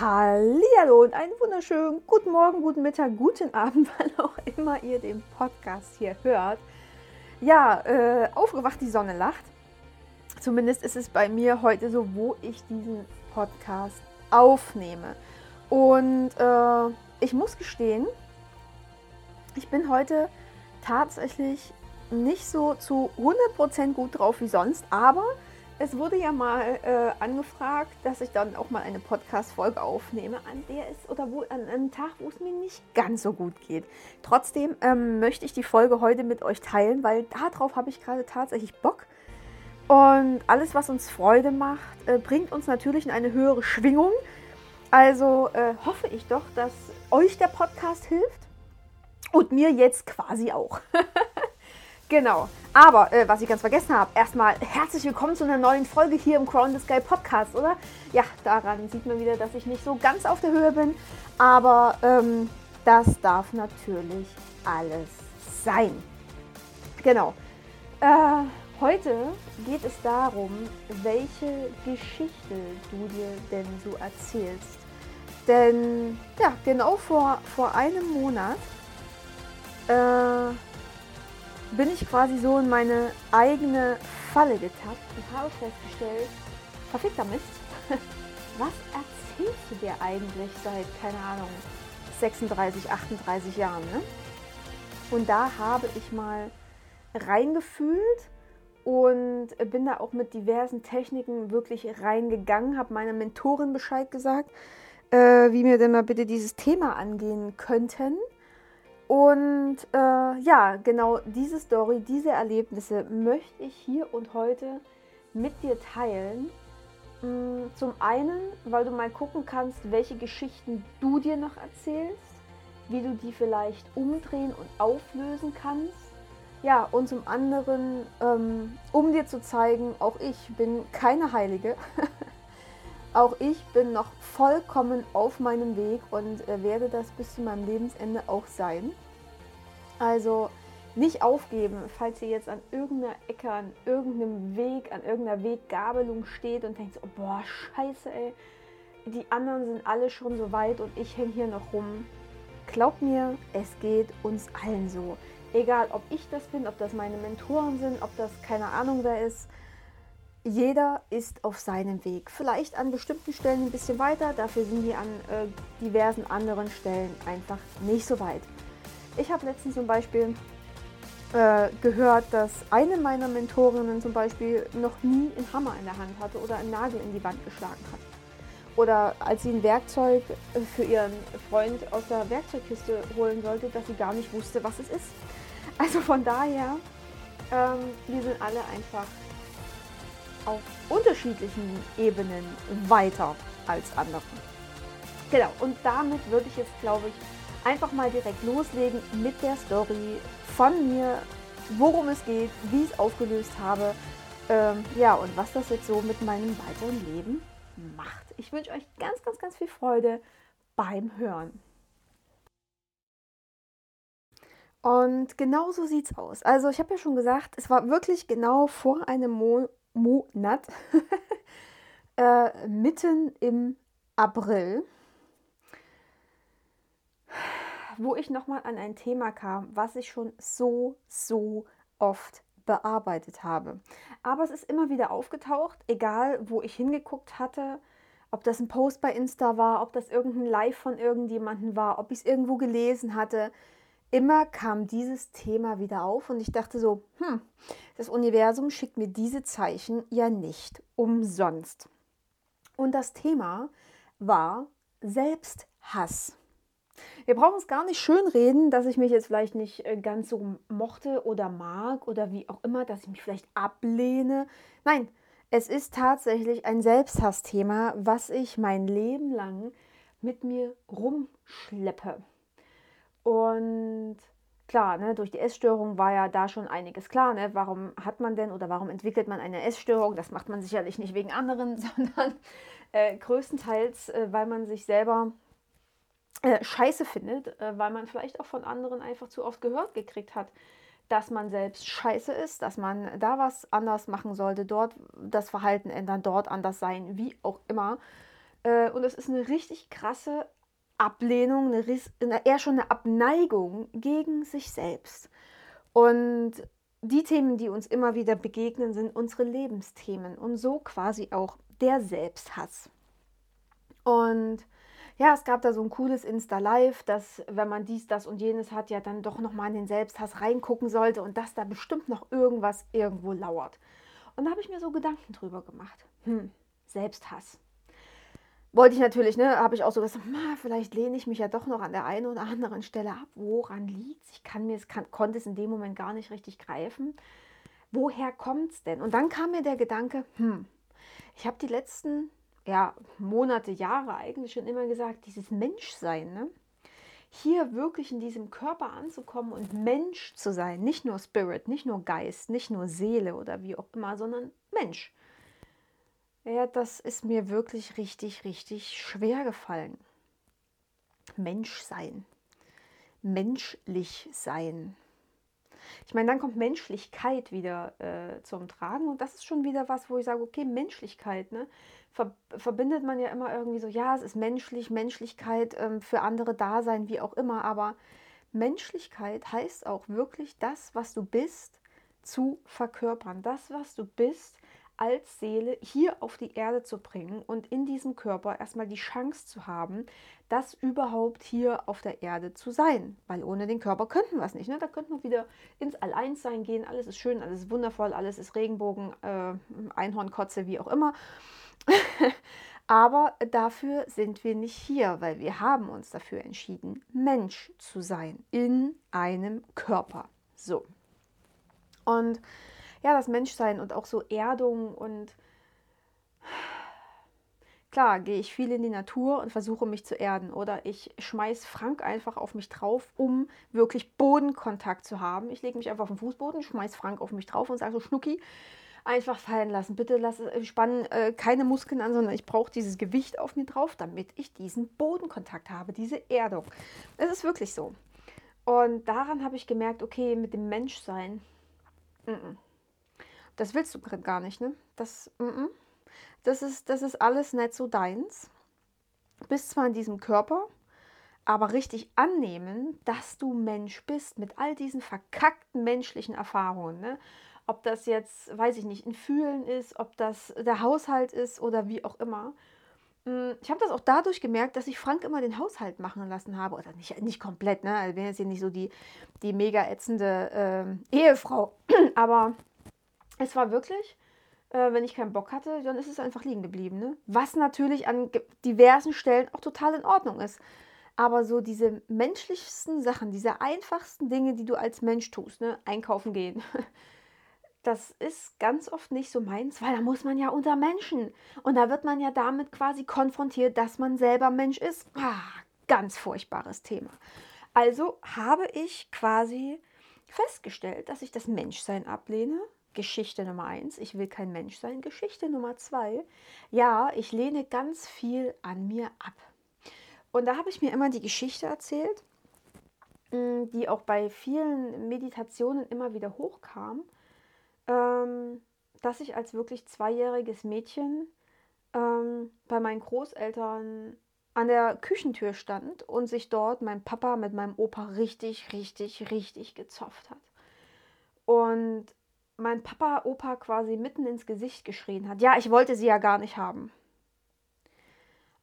Hallo und einen wunderschönen guten Morgen, guten Mittag, guten Abend, wann auch immer ihr den Podcast hier hört. Ja, äh, aufgewacht, die Sonne lacht. Zumindest ist es bei mir heute so, wo ich diesen Podcast aufnehme. Und äh, ich muss gestehen, ich bin heute tatsächlich nicht so zu 100% gut drauf wie sonst, aber es wurde ja mal äh, angefragt, dass ich dann auch mal eine Podcast-Folge aufnehme, an der es oder wo an einem Tag, wo es mir nicht ganz so gut geht. Trotzdem ähm, möchte ich die Folge heute mit euch teilen, weil darauf habe ich gerade tatsächlich Bock. Und alles, was uns Freude macht, äh, bringt uns natürlich in eine höhere Schwingung. Also äh, hoffe ich doch, dass euch der Podcast hilft und mir jetzt quasi auch. Genau. Aber, äh, was ich ganz vergessen habe, erstmal herzlich willkommen zu einer neuen Folge hier im Crown the Sky Podcast, oder? Ja, daran sieht man wieder, dass ich nicht so ganz auf der Höhe bin. Aber ähm, das darf natürlich alles sein. Genau. Äh, heute geht es darum, welche Geschichte du dir denn so erzählst. Denn, ja, genau vor, vor einem Monat äh, bin ich quasi so in meine eigene Falle getappt und habe festgestellt, verfickter Mist, was erzählst du dir eigentlich seit, keine Ahnung, 36, 38 Jahren, ne? Und da habe ich mal reingefühlt und bin da auch mit diversen Techniken wirklich reingegangen, habe meiner Mentorin Bescheid gesagt, äh, wie wir denn mal bitte dieses Thema angehen könnten. Und äh, ja, genau diese Story, diese Erlebnisse möchte ich hier und heute mit dir teilen. Mm, zum einen, weil du mal gucken kannst, welche Geschichten du dir noch erzählst, wie du die vielleicht umdrehen und auflösen kannst. Ja, und zum anderen, ähm, um dir zu zeigen, auch ich bin keine Heilige. Auch ich bin noch vollkommen auf meinem Weg und äh, werde das bis zu meinem Lebensende auch sein. Also nicht aufgeben, falls ihr jetzt an irgendeiner Ecke, an irgendeinem Weg, an irgendeiner Weggabelung steht und denkt, oh, boah, scheiße, ey, die anderen sind alle schon so weit und ich hänge hier noch rum. Glaubt mir, es geht uns allen so. Egal, ob ich das bin, ob das meine Mentoren sind, ob das keine Ahnung wer ist. Jeder ist auf seinem Weg. Vielleicht an bestimmten Stellen ein bisschen weiter, dafür sind die an äh, diversen anderen Stellen einfach nicht so weit. Ich habe letztens zum Beispiel äh, gehört, dass eine meiner Mentorinnen zum Beispiel noch nie einen Hammer in der Hand hatte oder einen Nagel in die Wand geschlagen hat. Oder als sie ein Werkzeug für ihren Freund aus der Werkzeugkiste holen sollte, dass sie gar nicht wusste, was es ist. Also von daher, ähm, wir sind alle einfach auf unterschiedlichen Ebenen weiter als andere. Genau, und damit würde ich jetzt, glaube ich, einfach mal direkt loslegen mit der Story von mir, worum es geht, wie ich es aufgelöst habe. Ähm, ja, und was das jetzt so mit meinem weiteren Leben macht. Ich wünsche euch ganz, ganz, ganz viel Freude beim Hören. Und genau so sieht es aus. Also ich habe ja schon gesagt, es war wirklich genau vor einem Mo Monat, äh, mitten im April, wo ich nochmal an ein Thema kam, was ich schon so, so oft bearbeitet habe. Aber es ist immer wieder aufgetaucht, egal wo ich hingeguckt hatte, ob das ein Post bei Insta war, ob das irgendein Live von irgendjemandem war, ob ich es irgendwo gelesen hatte immer kam dieses Thema wieder auf und ich dachte so, hm, das Universum schickt mir diese Zeichen ja nicht umsonst. Und das Thema war Selbsthass. Wir brauchen es gar nicht schönreden, dass ich mich jetzt vielleicht nicht äh, ganz so mochte oder mag oder wie auch immer, dass ich mich vielleicht ablehne. Nein, es ist tatsächlich ein Selbsthassthema, was ich mein Leben lang mit mir rumschleppe. Und klar, ne, durch die Essstörung war ja da schon einiges klar. Ne? Warum hat man denn oder warum entwickelt man eine Essstörung? Das macht man sicherlich nicht wegen anderen, sondern äh, größtenteils, äh, weil man sich selber äh, scheiße findet, äh, weil man vielleicht auch von anderen einfach zu oft gehört gekriegt hat, dass man selbst scheiße ist, dass man da was anders machen sollte, dort das Verhalten ändern, dort anders sein, wie auch immer. Äh, und es ist eine richtig krasse Ablehnung, eine, eher schon eine Abneigung gegen sich selbst. Und die Themen, die uns immer wieder begegnen, sind unsere Lebensthemen und so quasi auch der Selbsthass. Und ja, es gab da so ein cooles Insta-Live, dass wenn man dies, das und jenes hat, ja dann doch nochmal in den Selbsthass reingucken sollte und dass da bestimmt noch irgendwas irgendwo lauert. Und da habe ich mir so Gedanken drüber gemacht. Hm, Selbsthass wollte ich natürlich, ne, habe ich auch so gesagt, vielleicht lehne ich mich ja doch noch an der einen oder anderen Stelle ab. Woran liegt es? Ich kann mir, es kann, konnte es in dem Moment gar nicht richtig greifen. Woher kommt es denn? Und dann kam mir der Gedanke, hm, ich habe die letzten ja, Monate, Jahre eigentlich schon immer gesagt, dieses Menschsein, ne? hier wirklich in diesem Körper anzukommen und Mensch zu sein, nicht nur Spirit, nicht nur Geist, nicht nur Seele oder wie auch immer, sondern Mensch. Ja, das ist mir wirklich richtig, richtig schwer gefallen. Mensch sein. Menschlich sein. Ich meine, dann kommt Menschlichkeit wieder äh, zum Tragen und das ist schon wieder was, wo ich sage, okay, Menschlichkeit, ne? Ver verbindet man ja immer irgendwie so, ja, es ist menschlich, Menschlichkeit ähm, für andere da sein, wie auch immer, aber Menschlichkeit heißt auch wirklich das, was du bist, zu verkörpern. Das, was du bist, als Seele hier auf die Erde zu bringen und in diesem Körper erstmal die Chance zu haben, das überhaupt hier auf der Erde zu sein. Weil ohne den Körper könnten wir es nicht. Ne? Da könnten wir wieder ins Alleinssein gehen. Alles ist schön, alles ist wundervoll, alles ist Regenbogen, äh, Einhornkotze, wie auch immer. Aber dafür sind wir nicht hier, weil wir haben uns dafür entschieden, Mensch zu sein in einem Körper. So. Und ja, das Menschsein und auch so Erdung und klar, gehe ich viel in die Natur und versuche mich zu erden oder ich schmeiß Frank einfach auf mich drauf, um wirklich Bodenkontakt zu haben. Ich lege mich einfach auf den Fußboden, schmeiß Frank auf mich drauf und sage so, Schnucki, einfach fallen lassen. Bitte lass, äh, spannen äh, keine Muskeln an, sondern ich brauche dieses Gewicht auf mir drauf, damit ich diesen Bodenkontakt habe, diese Erdung. Es ist wirklich so. Und daran habe ich gemerkt, okay, mit dem Menschsein, mm -mm das willst du gar nicht, ne? Das, mm -mm. das, ist, das ist alles nicht so deins. Bist zwar in diesem Körper, aber richtig annehmen, dass du Mensch bist mit all diesen verkackten menschlichen Erfahrungen. Ne? Ob das jetzt, weiß ich nicht, ein Fühlen ist, ob das der Haushalt ist oder wie auch immer. Mm, ich habe das auch dadurch gemerkt, dass ich Frank immer den Haushalt machen lassen habe. Oder nicht, nicht komplett, ne? Also bin jetzt hier nicht so die, die mega ätzende äh, Ehefrau. Aber es war wirklich, äh, wenn ich keinen Bock hatte, dann ist es einfach liegen geblieben. Ne? Was natürlich an diversen Stellen auch total in Ordnung ist. Aber so diese menschlichsten Sachen, diese einfachsten Dinge, die du als Mensch tust, ne? einkaufen gehen, das ist ganz oft nicht so meins, weil da muss man ja unter Menschen. Und da wird man ja damit quasi konfrontiert, dass man selber Mensch ist. Ah, ganz furchtbares Thema. Also habe ich quasi festgestellt, dass ich das Menschsein ablehne Geschichte Nummer eins, ich will kein Mensch sein. Geschichte Nummer zwei, ja, ich lehne ganz viel an mir ab. Und da habe ich mir immer die Geschichte erzählt, mm, die auch bei vielen Meditationen immer wieder hochkam, ähm, dass ich als wirklich zweijähriges Mädchen ähm, bei meinen Großeltern an der Küchentür stand und sich dort mein Papa mit meinem Opa richtig, richtig, richtig gezopft hat. Und mein Papa, Opa quasi mitten ins Gesicht geschrien hat. Ja, ich wollte sie ja gar nicht haben.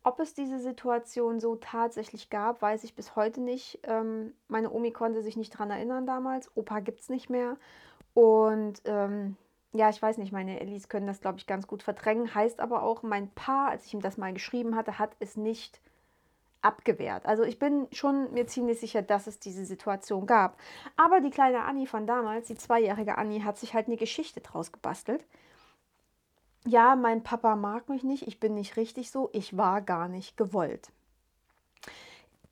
Ob es diese Situation so tatsächlich gab, weiß ich bis heute nicht. Ähm, meine Omi konnte sich nicht daran erinnern damals. Opa gibt es nicht mehr. Und ähm, ja, ich weiß nicht, meine Ellis können das, glaube ich, ganz gut verdrängen. Heißt aber auch, mein Paar, als ich ihm das mal geschrieben hatte, hat es nicht abgewehrt. Also ich bin schon mir ziemlich sicher, dass es diese Situation gab. Aber die kleine Annie von damals, die zweijährige Annie, hat sich halt eine Geschichte draus gebastelt. Ja, mein Papa mag mich nicht, ich bin nicht richtig so, ich war gar nicht gewollt.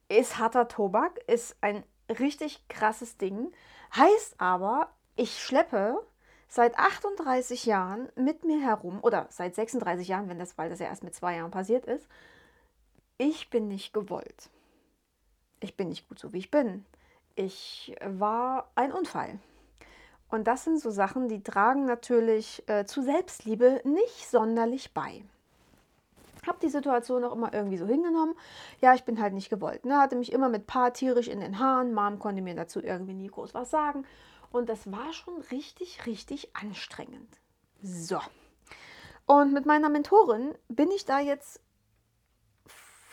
Ist harter Tobak, ist ein richtig krasses Ding, heißt aber, ich schleppe seit 38 Jahren mit mir herum, oder seit 36 Jahren, wenn das, weil das ja erst mit zwei Jahren passiert ist, ich bin nicht gewollt. Ich bin nicht gut so, wie ich bin. Ich war ein Unfall. Und das sind so Sachen, die tragen natürlich äh, zu Selbstliebe nicht sonderlich bei. Habe die Situation auch immer irgendwie so hingenommen. Ja, ich bin halt nicht gewollt. Ne? Hatte mich immer mit Paar tierisch in den Haaren. Mom konnte mir dazu irgendwie nie groß was sagen. Und das war schon richtig, richtig anstrengend. So. Und mit meiner Mentorin bin ich da jetzt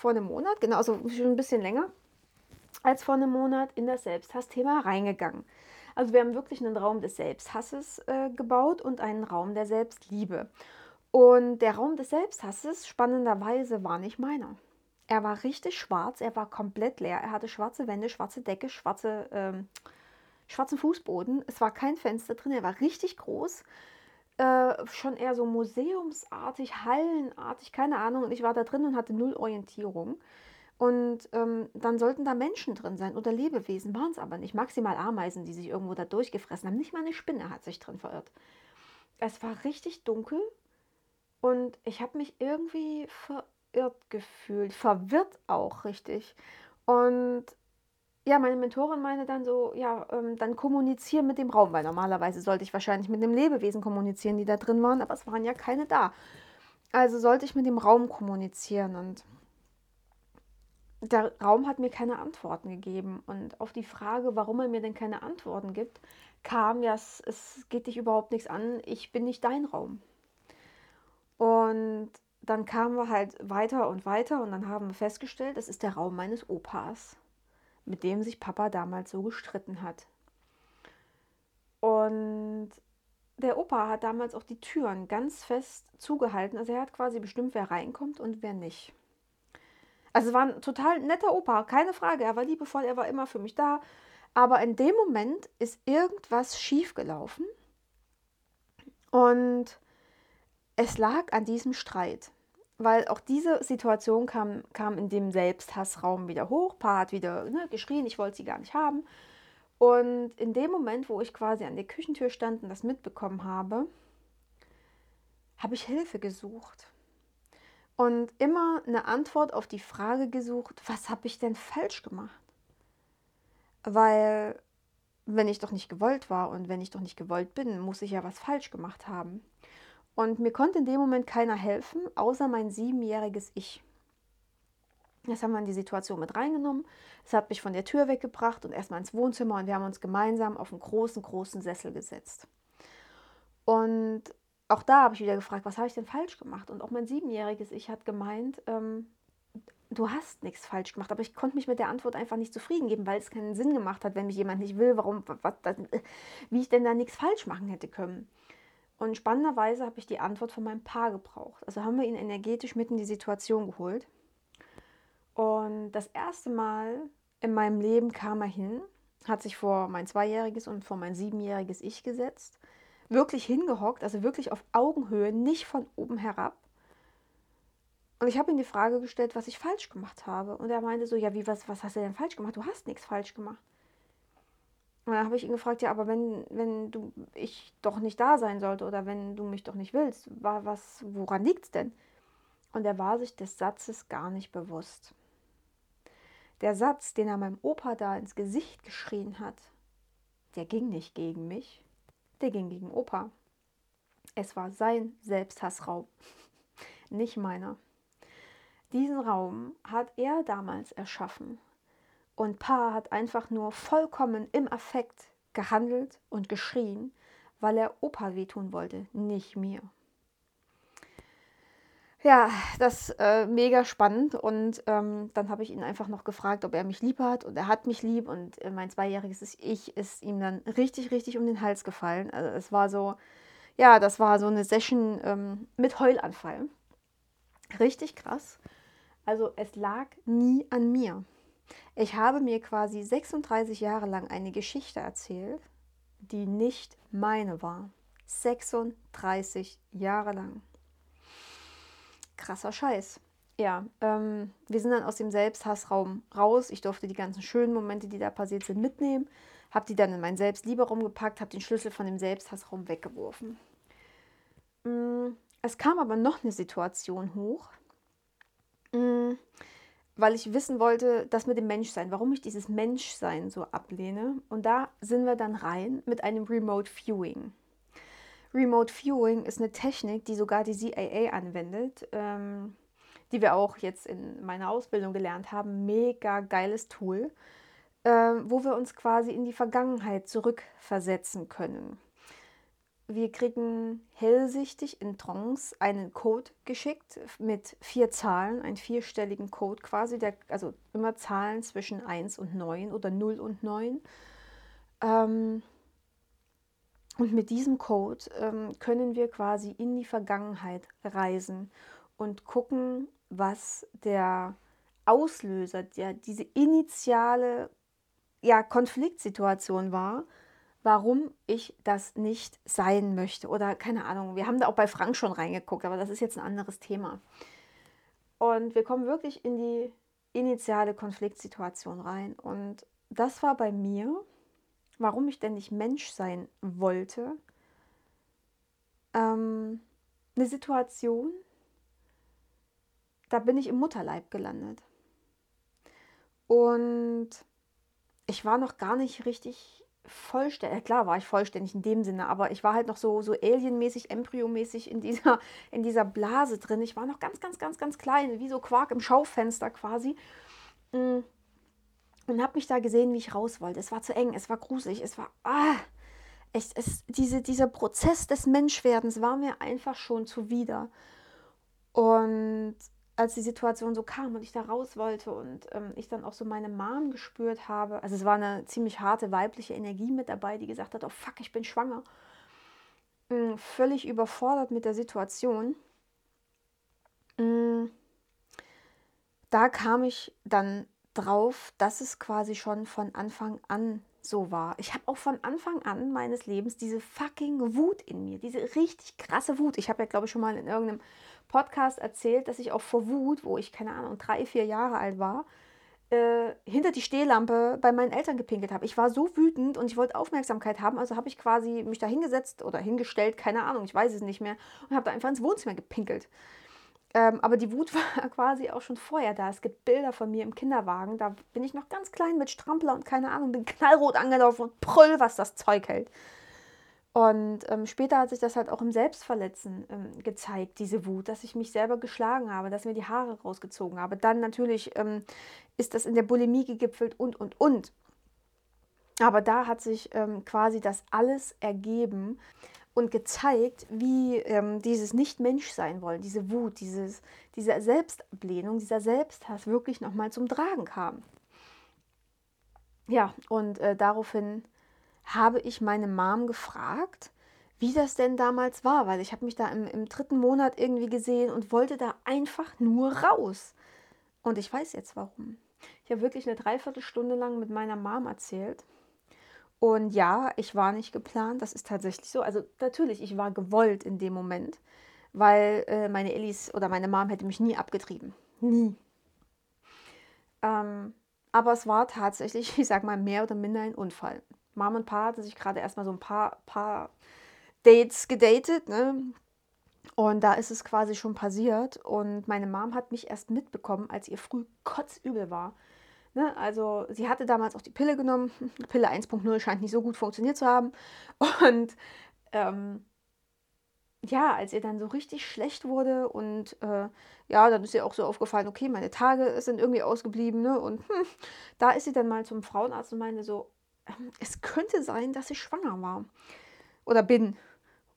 vor einem Monat, genau, also schon ein bisschen länger als vor einem Monat, in das Selbsthassthema reingegangen. Also wir haben wirklich einen Raum des Selbsthasses äh, gebaut und einen Raum der Selbstliebe. Und der Raum des Selbsthasses, spannenderweise, war nicht meiner. Er war richtig schwarz, er war komplett leer. Er hatte schwarze Wände, schwarze Decke, schwarze, ähm, schwarzen Fußboden. Es war kein Fenster drin, er war richtig groß. Äh, schon eher so museumsartig, hallenartig, keine Ahnung. Und ich war da drin und hatte null Orientierung. Und ähm, dann sollten da Menschen drin sein oder Lebewesen, waren es aber nicht. Maximal Ameisen, die sich irgendwo da durchgefressen haben. Nicht mal eine Spinne hat sich drin verirrt. Es war richtig dunkel und ich habe mich irgendwie verirrt gefühlt, verwirrt auch richtig. Und ja, meine Mentorin meinte dann so, ja, ähm, dann kommuniziere mit dem Raum, weil normalerweise sollte ich wahrscheinlich mit dem Lebewesen kommunizieren, die da drin waren, aber es waren ja keine da. Also sollte ich mit dem Raum kommunizieren und der Raum hat mir keine Antworten gegeben. Und auf die Frage, warum er mir denn keine Antworten gibt, kam ja, es, es geht dich überhaupt nichts an, ich bin nicht dein Raum. Und dann kamen wir halt weiter und weiter und dann haben wir festgestellt, das ist der Raum meines Opas, mit dem sich Papa damals so gestritten hat. Und der Opa hat damals auch die Türen ganz fest zugehalten. Also er hat quasi bestimmt, wer reinkommt und wer nicht. Also war ein total netter Opa, keine Frage. Er war liebevoll, er war immer für mich da. Aber in dem Moment ist irgendwas schiefgelaufen. Und es lag an diesem Streit, weil auch diese Situation kam, kam in dem Selbsthassraum wieder hoch. Pa hat wieder ne, geschrien, ich wollte sie gar nicht haben. Und in dem Moment, wo ich quasi an der Küchentür stand und das mitbekommen habe, habe ich Hilfe gesucht. Und immer eine Antwort auf die Frage gesucht, was habe ich denn falsch gemacht? Weil wenn ich doch nicht gewollt war und wenn ich doch nicht gewollt bin, muss ich ja was falsch gemacht haben. Und mir konnte in dem Moment keiner helfen, außer mein siebenjähriges Ich. Das haben wir in die Situation mit reingenommen. Es hat mich von der Tür weggebracht und erstmal ins Wohnzimmer und wir haben uns gemeinsam auf einen großen, großen Sessel gesetzt. Und auch da habe ich wieder gefragt, was habe ich denn falsch gemacht? Und auch mein siebenjähriges Ich hat gemeint, ähm, du hast nichts falsch gemacht. Aber ich konnte mich mit der Antwort einfach nicht zufrieden geben, weil es keinen Sinn gemacht hat, wenn mich jemand nicht will, warum, was, wie ich denn da nichts falsch machen hätte können. Und spannenderweise habe ich die Antwort von meinem Paar gebraucht. Also haben wir ihn energetisch mit in die Situation geholt. Und das erste Mal in meinem Leben kam er hin, hat sich vor mein zweijähriges und vor mein siebenjähriges Ich gesetzt, wirklich hingehockt, also wirklich auf Augenhöhe, nicht von oben herab. Und ich habe ihm die Frage gestellt, was ich falsch gemacht habe. Und er meinte so, ja, wie, was, was hast du denn falsch gemacht? Du hast nichts falsch gemacht. Und dann habe ich ihn gefragt, ja, aber wenn, wenn du ich doch nicht da sein sollte oder wenn du mich doch nicht willst, war was, woran liegt es denn? Und er war sich des Satzes gar nicht bewusst. Der Satz, den er meinem Opa da ins Gesicht geschrien hat, der ging nicht gegen mich, der ging gegen Opa. Es war sein Selbsthassraum, nicht meiner. Diesen Raum hat er damals erschaffen und Pa hat einfach nur vollkommen im Affekt gehandelt und geschrien, weil er Opa wehtun wollte, nicht mir. Ja, das äh, mega spannend. Und ähm, dann habe ich ihn einfach noch gefragt, ob er mich lieb hat. Und er hat mich lieb. Und äh, mein zweijähriges Ich ist ihm dann richtig, richtig um den Hals gefallen. Also es war so, ja, das war so eine Session ähm, mit Heulanfall. Richtig krass. Also es lag nie an mir. Ich habe mir quasi 36 Jahre lang eine Geschichte erzählt, die nicht meine war. 36 Jahre lang. Krasser Scheiß. Ja, ähm, wir sind dann aus dem Selbsthassraum raus. Ich durfte die ganzen schönen Momente, die da passiert sind, mitnehmen. Habe die dann in meinen Selbstlieberaum gepackt, habe den Schlüssel von dem Selbsthassraum weggeworfen. Mm, es kam aber noch eine Situation hoch. Weil ich wissen wollte, das mit dem Menschsein, warum ich dieses Menschsein so ablehne. Und da sind wir dann rein mit einem Remote Viewing. Remote Viewing ist eine Technik, die sogar die CIA anwendet. Ähm, die wir auch jetzt in meiner Ausbildung gelernt haben. Mega geiles Tool, äh, wo wir uns quasi in die Vergangenheit zurückversetzen können. Wir kriegen hellsichtig in Trance einen Code geschickt mit vier Zahlen, einen vierstelligen Code quasi, der, also immer Zahlen zwischen 1 und 9 oder 0 und 9. Ähm, und mit diesem Code ähm, können wir quasi in die Vergangenheit reisen und gucken, was der Auslöser, der, diese initiale ja, Konfliktsituation war, warum ich das nicht sein möchte. Oder keine Ahnung, wir haben da auch bei Frank schon reingeguckt, aber das ist jetzt ein anderes Thema. Und wir kommen wirklich in die initiale Konfliktsituation rein. Und das war bei mir, warum ich denn nicht Mensch sein wollte, ähm, eine Situation, da bin ich im Mutterleib gelandet. Und ich war noch gar nicht richtig vollständig. Klar war ich vollständig in dem Sinne, aber ich war halt noch so, so alienmäßig, embryomäßig in dieser, in dieser Blase drin. Ich war noch ganz, ganz, ganz, ganz klein, wie so Quark im Schaufenster quasi. Mm. Und habe mich da gesehen, wie ich raus wollte. Es war zu eng, es war gruselig, es war. Ah, es, es, diese, dieser Prozess des Menschwerdens war mir einfach schon zuwider. Und als die Situation so kam und ich da raus wollte und ähm, ich dann auch so meine Mom gespürt habe, also es war eine ziemlich harte weibliche Energie mit dabei, die gesagt hat, oh fuck, ich bin schwanger. Ähm, völlig überfordert mit der Situation. Ähm, da kam ich dann drauf, dass es quasi schon von Anfang an so war. Ich habe auch von Anfang an meines Lebens diese fucking Wut in mir, diese richtig krasse Wut. Ich habe ja, glaube ich, schon mal in irgendeinem Podcast erzählt, dass ich auch vor Wut, wo ich, keine Ahnung, drei, vier Jahre alt war, äh, hinter die Stehlampe bei meinen Eltern gepinkelt habe. Ich war so wütend und ich wollte Aufmerksamkeit haben, also habe ich quasi mich da hingesetzt oder hingestellt, keine Ahnung, ich weiß es nicht mehr, und habe da einfach ins Wohnzimmer gepinkelt. Ähm, aber die Wut war quasi auch schon vorher da. Es gibt Bilder von mir im Kinderwagen. Da bin ich noch ganz klein mit Strampler und keine Ahnung, bin knallrot angelaufen und prüll, was das Zeug hält. Und ähm, später hat sich das halt auch im Selbstverletzen ähm, gezeigt, diese Wut, dass ich mich selber geschlagen habe, dass mir die Haare rausgezogen habe. Dann natürlich ähm, ist das in der Bulimie gegipfelt und, und, und. Aber da hat sich ähm, quasi das alles ergeben und gezeigt, wie ähm, dieses Nicht-Mensch-Sein wollen, diese Wut, dieses, diese Selbstablehnung, dieser Selbsthass wirklich nochmal zum Tragen kam. Ja, und äh, daraufhin habe ich meine Mom gefragt, wie das denn damals war, weil ich habe mich da im, im dritten Monat irgendwie gesehen und wollte da einfach nur raus. Und ich weiß jetzt warum. Ich habe wirklich eine Dreiviertelstunde lang mit meiner Mom erzählt. Und ja, ich war nicht geplant, das ist tatsächlich so. Also natürlich, ich war gewollt in dem Moment, weil äh, meine Ellis oder meine Mom hätte mich nie abgetrieben. Nie. Ähm, aber es war tatsächlich, ich sag mal, mehr oder minder ein Unfall. Mom und Pa hatte sich gerade erstmal so ein paar, paar Dates gedatet, ne? Und da ist es quasi schon passiert. Und meine Mom hat mich erst mitbekommen, als ihr früh kotzübel war. Ne? Also sie hatte damals auch die Pille genommen. Pille 1.0 scheint nicht so gut funktioniert zu haben. Und ähm, ja, als ihr dann so richtig schlecht wurde und äh, ja, dann ist ihr auch so aufgefallen, okay, meine Tage sind irgendwie ausgeblieben. Ne? Und hm, da ist sie dann mal zum Frauenarzt und meinte so, es könnte sein, dass ich schwanger war oder bin.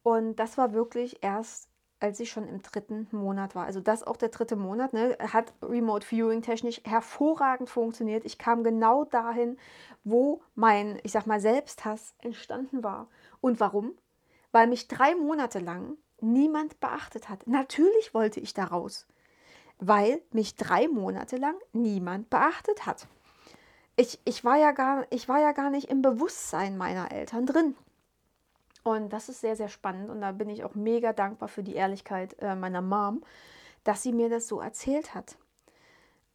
Und das war wirklich erst, als ich schon im dritten Monat war. Also das auch der dritte Monat, ne, hat Remote Viewing technisch hervorragend funktioniert. Ich kam genau dahin, wo mein, ich sag mal, Selbsthass entstanden war. Und warum? Weil mich drei Monate lang niemand beachtet hat. Natürlich wollte ich da raus, weil mich drei Monate lang niemand beachtet hat ich, ich, war ja gar, ich war ja gar nicht im Bewusstsein meiner Eltern drin. Und das ist sehr, sehr spannend. Und da bin ich auch mega dankbar für die Ehrlichkeit äh, meiner Mom, dass sie mir das so erzählt hat.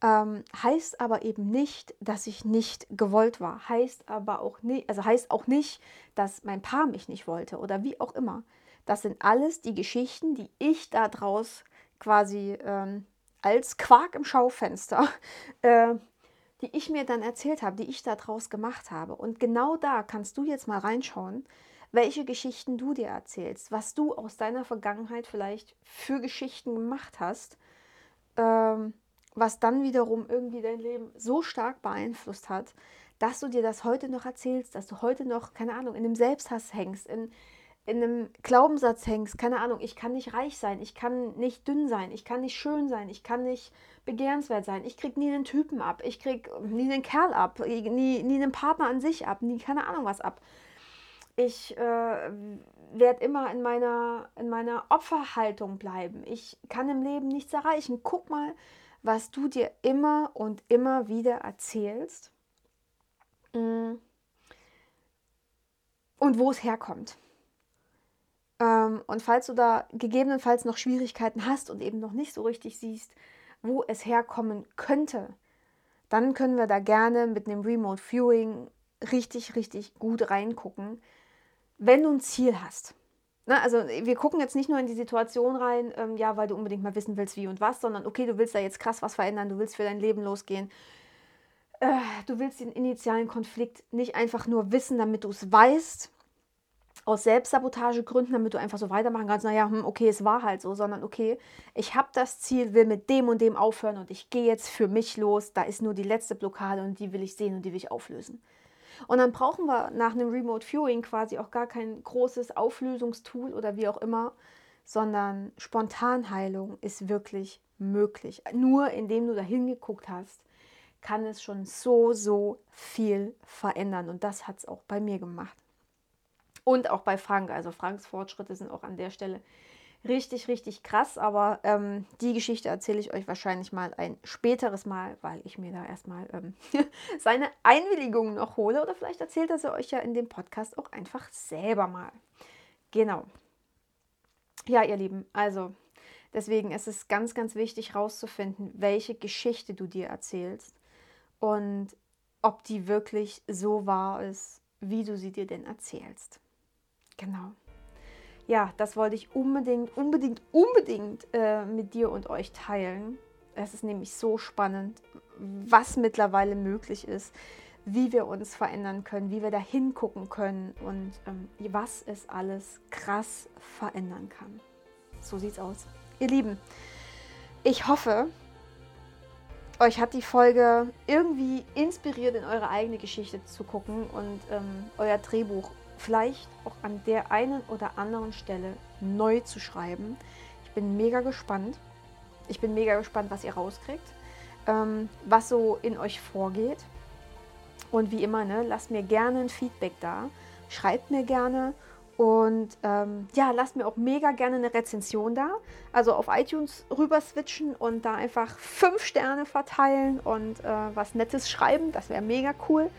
Ähm, heißt aber eben nicht, dass ich nicht gewollt war. Heißt aber auch nicht, also heißt auch nicht, dass mein Paar mich nicht wollte oder wie auch immer. Das sind alles die Geschichten, die ich da draus quasi ähm, als Quark im Schaufenster äh, die ich mir dann erzählt habe, die ich daraus gemacht habe. Und genau da kannst du jetzt mal reinschauen, welche Geschichten du dir erzählst, was du aus deiner Vergangenheit vielleicht für Geschichten gemacht hast, ähm, was dann wiederum irgendwie dein Leben so stark beeinflusst hat, dass du dir das heute noch erzählst, dass du heute noch, keine Ahnung, in einem Selbsthass hängst, in, in einem Glaubenssatz hängst, keine Ahnung, ich kann nicht reich sein, ich kann nicht dünn sein, ich kann nicht schön sein, ich kann nicht begehrenswert sein, ich krieg nie einen Typen ab, ich krieg nie einen Kerl ab, nie, nie einen Partner an sich ab, nie keine Ahnung was ab. Ich äh, werde immer in meiner, in meiner Opferhaltung bleiben. Ich kann im Leben nichts erreichen. Guck mal, was du dir immer und immer wieder erzählst mm. und wo es herkommt. Ähm, und falls du da gegebenenfalls noch Schwierigkeiten hast und eben noch nicht so richtig siehst, wo es herkommen könnte, dann können wir da gerne mit einem Remote Viewing richtig, richtig gut reingucken, wenn du ein Ziel hast. Na, ne, also wir gucken jetzt nicht nur in die Situation rein, ähm, ja, weil du unbedingt mal wissen willst, wie und was, sondern okay, du willst da jetzt krass was verändern, du willst für dein Leben losgehen. Äh, du willst den initialen Konflikt nicht einfach nur wissen, damit du es weißt, aus Selbstsabotagegründen, damit du einfach so weitermachen kannst, naja, hm, okay, es war halt so, sondern okay, ich habe das Ziel, will mit dem und dem aufhören und ich gehe jetzt für mich los, da ist nur die letzte Blockade und die will ich sehen und die will ich auflösen. Und dann brauchen wir nach einem Remote Viewing quasi auch gar kein großes Auflösungstool oder wie auch immer, sondern Spontanheilung ist wirklich möglich. Nur indem du da hingeguckt hast, kann es schon so, so viel verändern. Und das hat es auch bei mir gemacht. Und auch bei Frank. Also Franks Fortschritte sind auch an der Stelle richtig, richtig krass. Aber ähm, die Geschichte erzähle ich euch wahrscheinlich mal ein späteres Mal, weil ich mir da erstmal ähm, seine Einwilligung noch hole. Oder vielleicht erzählt er sie euch ja in dem Podcast auch einfach selber mal. Genau. Ja, ihr Lieben, also deswegen ist es ganz, ganz wichtig herauszufinden, welche Geschichte du dir erzählst und ob die wirklich so wahr ist, wie du sie dir denn erzählst. Genau. Ja, das wollte ich unbedingt, unbedingt, unbedingt äh, mit dir und euch teilen. Es ist nämlich so spannend, was mittlerweile möglich ist, wie wir uns verändern können, wie wir da hingucken können und ähm, was es alles krass verändern kann. So sieht's aus. Ihr Lieben, ich hoffe, euch hat die Folge irgendwie inspiriert, in eure eigene Geschichte zu gucken und ähm, euer Drehbuch vielleicht auch an der einen oder anderen Stelle neu zu schreiben. Ich bin mega gespannt. Ich bin mega gespannt, was ihr rauskriegt, ähm, was so in euch vorgeht. Und wie immer, ne, lasst mir gerne ein Feedback da. Schreibt mir gerne und ähm, ja, lasst mir auch mega gerne eine Rezension da. Also auf iTunes rüber switchen und da einfach fünf Sterne verteilen und äh, was Nettes schreiben. Das wäre mega cool.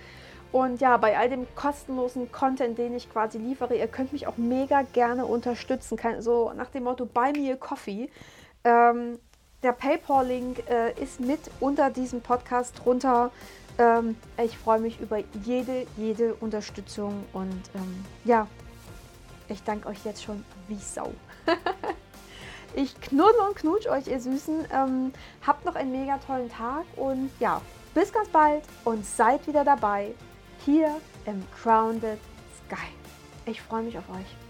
Und ja, bei all dem kostenlosen Content, den ich quasi liefere, ihr könnt mich auch mega gerne unterstützen. So nach dem Motto Buy Me a Coffee. Ähm, der PayPal-Link äh, ist mit unter diesem Podcast drunter. Ähm, ich freue mich über jede, jede Unterstützung und ähm, ja, ich danke euch jetzt schon wie Sau. ich knuddel und knutsch euch, ihr Süßen. Ähm, habt noch einen mega tollen Tag und ja, bis ganz bald und seid wieder dabei hier im Grounded Sky. Ich freue mich auf euch.